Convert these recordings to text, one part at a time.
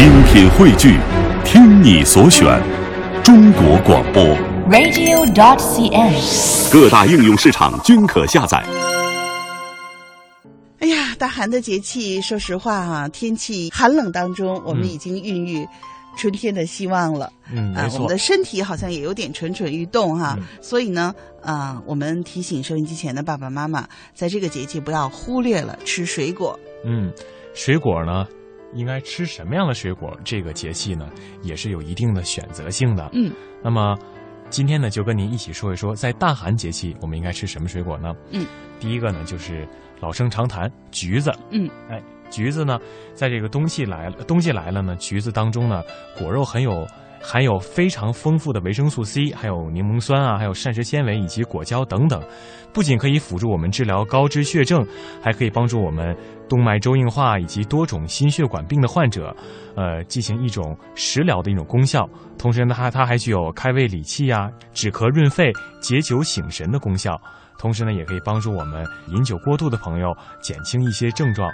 精品汇聚，听你所选，中国广播。radio.dot.cn，。各大应用市场均可下载。哎呀，大寒的节气，说实话哈、天气寒冷当中，我们已经孕育春天的希望了。嗯，啊没，错我们的，身体好像也有点蠢蠢欲动哈、嗯所以呢，啊，我们提醒收音机前的爸爸妈妈，在这个节气不要忽略了吃水果。嗯，水果呢，应该吃什么样的水果？这个节气呢，也是有一定的选择性的。嗯，那么今天呢，就跟您一起说一说，在大寒节气，我们应该吃什么水果呢？嗯，第一个呢，就是老生常谈橘子。嗯，哎，橘子呢，在这个冬季来了，冬季来了呢，橘子当中呢，果肉很有。含有非常丰富的维生素 C，还有柠檬酸啊，还有膳食纤维以及果胶等等，不仅可以辅助我们治疗高脂血症，还可以帮助我们动脉粥硬化以及多种心血管病的患者，呃，进行一种食疗的一种功效。同时呢，它它还具有开胃理气呀、止咳润肺、解酒醒神的功效。同时呢，也可以帮助我们饮酒过度的朋友减轻一些症状。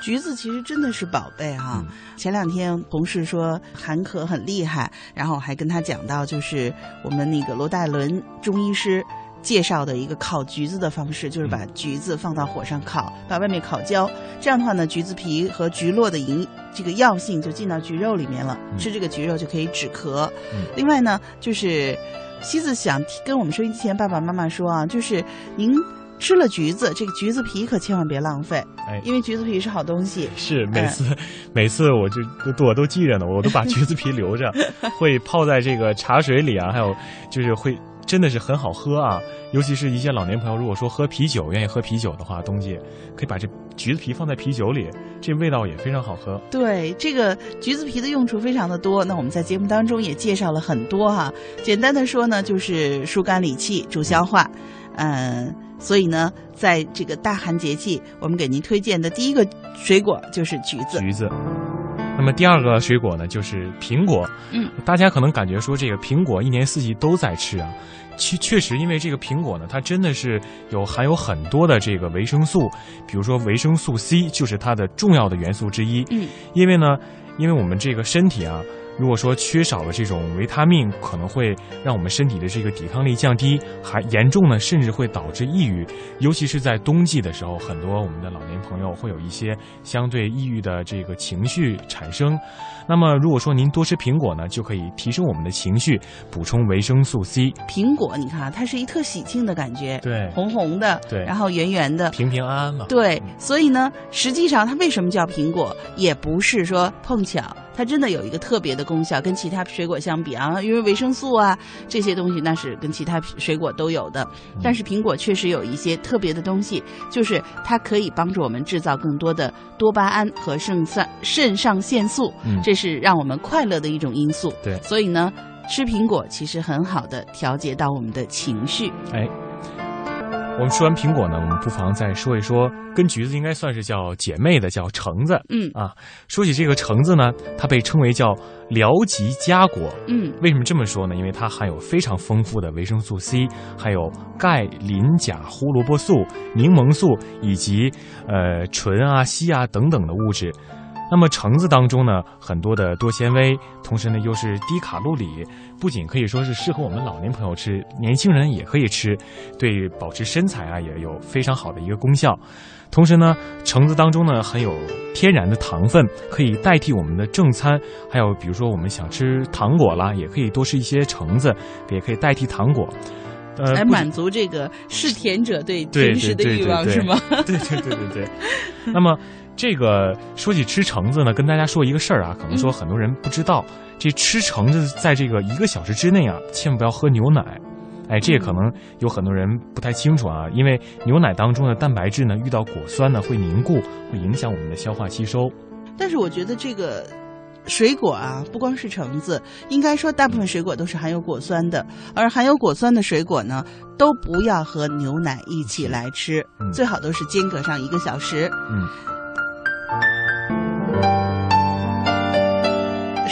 橘子其实真的是宝贝哈、嗯前两天同事说寒咳很厉害，然后我还跟他讲到，就是我们那个罗大伦中医师介绍的一个烤橘子的方式，就是把橘子放到火上烤，把外面烤焦，这样的话呢，橘子皮和橘络的营这个药性就进到橘肉里面了，嗯吃这个橘肉就可以止咳。嗯另外呢，就是西子想跟我们收音机前爸爸妈妈说啊，就是您。吃了橘子，这个橘子皮可千万别浪费，哎因为橘子皮是好东西。是每次、每次我就我都记着呢，我都把橘子皮留着，会泡在这个茶水里啊，还有就是会真的是很好喝啊。尤其是一些老年朋友，如果说喝啤酒愿意喝啤酒的话，冬季可以把这橘子皮放在啤酒里，这味道也非常好喝。对，这个橘子皮的用处非常的多。那我们在节目当中也介绍了很多哈。简单的说呢，就是疏肝理气、助消化。嗯，所以呢，在这个大寒节气，我们给您推荐的第一个水果就是橘子。橘子。那么第二个水果呢，就是苹果。嗯，大家可能感觉说这个苹果一年四季都在吃啊，确确实，因为这个苹果呢，它真的是有含有很多的这个维生素，比如说维生素 C 就是它的重要的元素之一。嗯，因为呢，因为我们这个身体啊。如果说缺少了这种维他命，可能会让我们身体的这个抵抗力降低，还严重呢，甚至会导致抑郁。尤其是在冬季的时候，很多我们的老年朋友会有一些相对抑郁的这个情绪产生。那么，如果说您多吃苹果呢，就可以提升我们的情绪，补充维生素 C。苹果，你看啊，它是一特喜庆的感觉，对红红的，对然后圆圆的，平平安安嘛。对嗯，所以呢，实际上它为什么叫苹果，也不是说碰巧，它真的有一个特别的功效，跟其他水果相比啊，因为维生素啊这些东西那是跟其他水果都有的，嗯但是苹果确实有一些特别的东西，就是它可以帮助我们制造更多的多巴胺和肾上肾上腺素，嗯这是让我们快乐的一种因素。对所以呢。吃苹果其实很好的调节到我们的情绪，哎，我们说完苹果呢，我们不妨再说一说跟橘子应该算是叫姐妹的，叫橙子。嗯啊，说起这个橙子呢，它被称为叫辽吉佳果。嗯为什么这么说呢？因为它含有非常丰富的维生素 C，还有钙、磷、钾、胡萝卜素、柠檬素以及呃醇啊、硒啊等等的物质。那么橙子当中呢，很多的多纤维，同时呢又是低卡路里，不仅可以说是适合我们老年朋友吃，年轻人也可以吃，对保持身材啊也有非常好的一个功效。同时呢，橙子当中呢含有天然的糖分，可以代替我们的正餐。还有比如说我们想吃糖果啦，也可以多吃一些橙子，也可以代替糖果。呃，来满足这个嗜甜者对对甜食的欲望，是吗？对对对对对。那么这个说起吃橙子呢，跟大家说一个事儿啊，可能说很多人不知道，这吃橙子在这个一个小时之内啊，千万不要喝牛奶。哎，这也可能有很多人不太清楚啊，因为牛奶当中的蛋白质呢，遇到果酸呢会凝固，会影响我们的消化吸收。但是我觉得这个水果啊，不光是橙子，应该说大部分水果都是含有果酸的，而含有果酸的水果呢，都不要和牛奶一起来吃，嗯最好都是间隔上一个小时。嗯，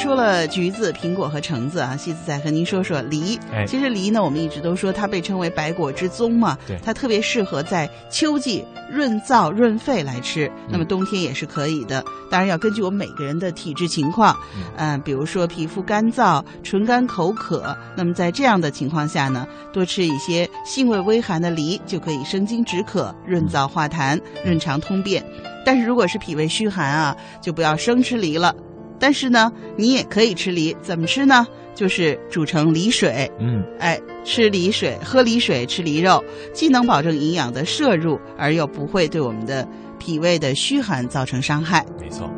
说了橘子、苹果和橙子啊，西子再和您说说梨。哎其实梨呢，我们一直都说它被称为百果之宗嘛，对它特别适合在秋季润燥润肺来吃。那么冬天也是可以的，当然要根据我们每个人的体质情况，嗯、比如说皮肤干燥、唇干口渴，那么在这样的情况下呢，多吃一些性味微寒的梨，就可以生津止渴、润燥化痰、润肠通便。但是如果是脾胃虚寒啊，就不要生吃梨了。但是呢，你也可以吃梨，怎么吃呢？就是煮成梨水，嗯，哎，吃梨水，喝梨水，吃梨肉，既能保证营养的摄入，而又不会对我们的脾胃的虚寒造成伤害。没错。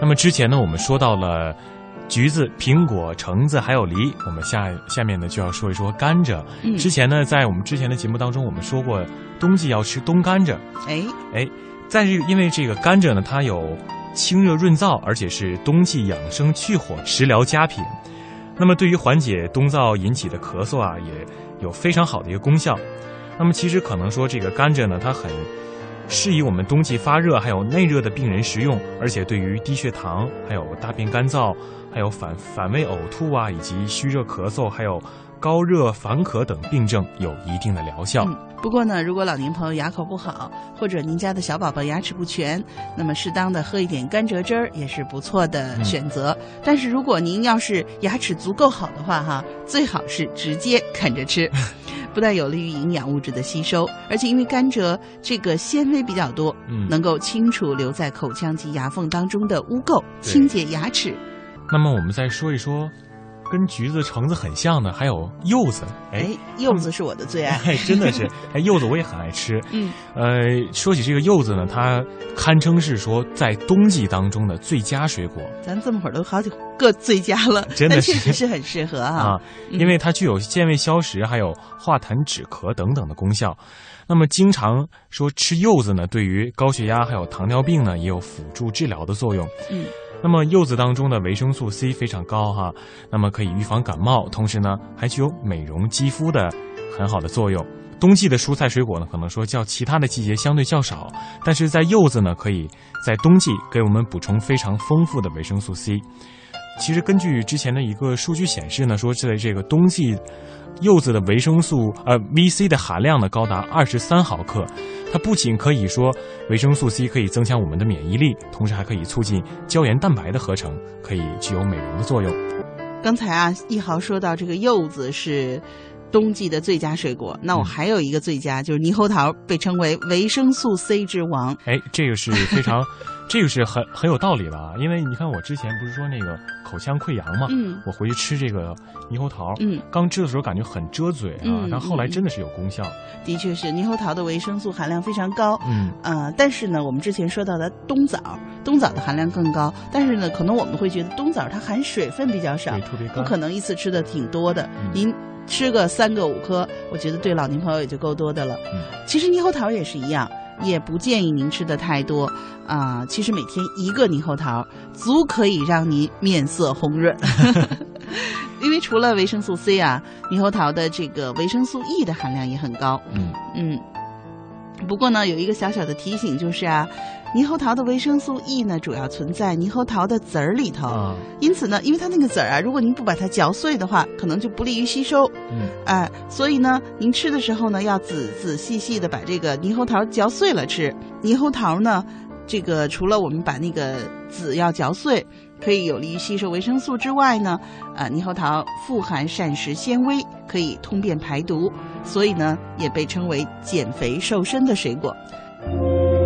那么之前呢，我们说到了橘子、苹果、橙子还有梨，我们下下面呢就要说一说甘蔗。嗯之前呢，在我们之前的节目当中，我们说过冬季要吃冬甘蔗。哎，哎，在这个因为这个甘蔗呢，它有清热润燥，而且是冬季养生去火食疗佳品。那么对于缓解冬燥引起的咳嗽啊，也有非常好的一个功效。那么其实可能说这个甘蔗呢，它很适宜我们冬季发热还有内热的病人食用，而且对于低血糖、还有大便干燥、还有反反胃呕吐啊，以及虚热咳嗽，还有高热烦渴等病症有一定的疗效。嗯，不过呢，如果老年朋友牙口不好，或者您家的小宝宝牙齿不全，那么适当的喝一点甘蔗汁儿也是不错的选择。但是如果您要是牙齿足够好的话，哈，最好是直接啃着吃，不但有利于营养物质的吸收，而且因为甘蔗这个纤维比较多，嗯能够清除留在口腔及牙缝当中的污垢，清洁牙齿。那么我们再说一说，跟橘子、橙子很像的，还有柚子。哎，哎，柚子是我的最爱。哎，真的是，哎，柚子我也很爱吃。嗯，呃，说起这个柚子呢，它堪称是说在冬季当中的最佳水果咱这么会儿都好几个最佳了，真的确实是很适合啊。啊，因为它具有健胃消食、还有化痰止咳等等的功效。那么，经常说吃柚子呢，对于高血压还有糖尿病呢，也有辅助治疗的作用。嗯。那么柚子当中的维生素 C 非常高哈，那么可以预防感冒，同时呢还具有美容肌肤的很好的作用。冬季的蔬菜水果呢，可能说较其他的季节相对较少，但是在柚子呢，可以在冬季给我们补充非常丰富的维生素 C。其实根据之前的一个数据显示呢，说在这个冬季，柚子的维生素呃 VC 的含量呢高达二十三毫克，它不仅可以说维生素 C 可以增强我们的免疫力，同时还可以促进胶原蛋白的合成，可以具有美容的作用。刚才啊，一豪说到这个柚子是冬季的最佳水果，那我嗯还有一个最佳，就是猕猴桃，被称为维生素 C 之王。哎，这个是非常，这个是很很有道理的啊，因为你看我之前不是说那个口腔溃疡嘛，嗯我回去吃这个猕猴桃，嗯，刚吃的时候感觉很遮嘴啊，嗯但后来嗯真的是有功效。的确是猕猴桃的维生素含量非常高。嗯，呃，但是呢，我们之前说到的冬枣，冬枣的含量更高，但是呢，可能我们会觉得冬枣它含水分比较少对，，特别高。不可能一次吃的挺多的。嗯您吃个三个五颗，我觉得对老年朋友也就够多的了。嗯其实猕猴桃也是一样，也不建议您吃的太多啊、其实每天一个猕猴桃，足可以让您面色红润。因为除了维生素 C 啊，猕猴桃的这个维生素 E 的含量也很高。嗯嗯，不过呢，有一个小小的提醒就是啊，猕猴桃的维生素 E 呢，主要存在猕猴桃的籽儿里头。啊，因此呢，因为它那个籽儿啊，如果您不把它嚼碎的话，可能就不利于吸收。嗯哎，所以呢，您吃的时候呢，要仔仔细细的把这个猕猴桃嚼碎了吃。猕猴桃呢，这个除了我们把那个籽要嚼碎，可以有利于吸收维生素之外呢，啊，猕猴桃富含膳食纤维，可以通便排毒，所以呢，也被称为减肥瘦身的水果。